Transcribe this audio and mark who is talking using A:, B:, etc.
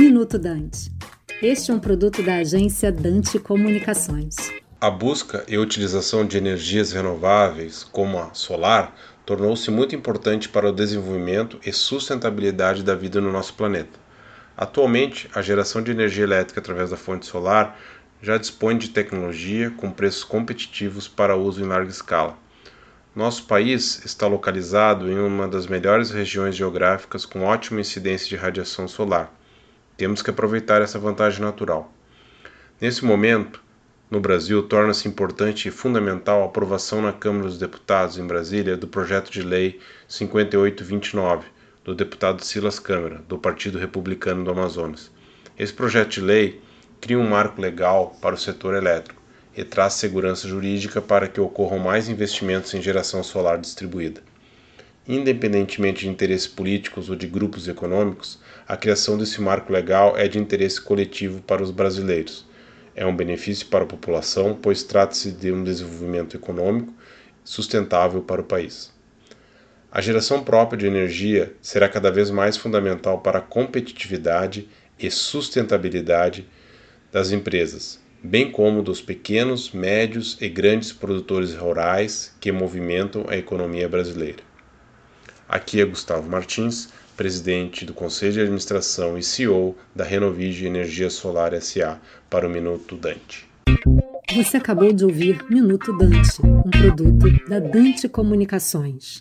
A: Minuto Dante. Este é um produto da agência Dante Comunicações.
B: A busca e utilização de energias renováveis, como a solar, tornou-se muito importante para o desenvolvimento e sustentabilidade da vida no nosso planeta. Atualmente, a geração de energia elétrica através da fonte solar já dispõe de tecnologia com preços competitivos para uso em larga escala. Nosso país está localizado em uma das melhores regiões geográficas com ótima incidência de radiação solar. Temos que aproveitar essa vantagem natural. Nesse momento, no Brasil, torna-se importante e fundamental a aprovação na Câmara dos Deputados em Brasília do projeto de lei 5829 do deputado Silas Câmara, do Partido Republicano do Amazonas. Esse projeto de lei cria um marco legal para o setor elétrico e traz segurança jurídica para que ocorram mais investimentos em geração solar distribuída. Independentemente de interesses políticos ou de grupos econômicos, a criação desse marco legal é de interesse coletivo para os brasileiros. É um benefício para a população, pois trata-se de um desenvolvimento econômico sustentável para o país. A geração própria de energia será cada vez mais fundamental para a competitividade e sustentabilidade das empresas, bem como dos pequenos, médios e grandes produtores rurais que movimentam a economia brasileira. Aqui é Gustavo Martins, presidente do Conselho de Administração e CEO da Renovige Energia Solar SA, para o Minuto Dante.
A: Você acabou de ouvir Minuto Dante, um produto da Dante Comunicações.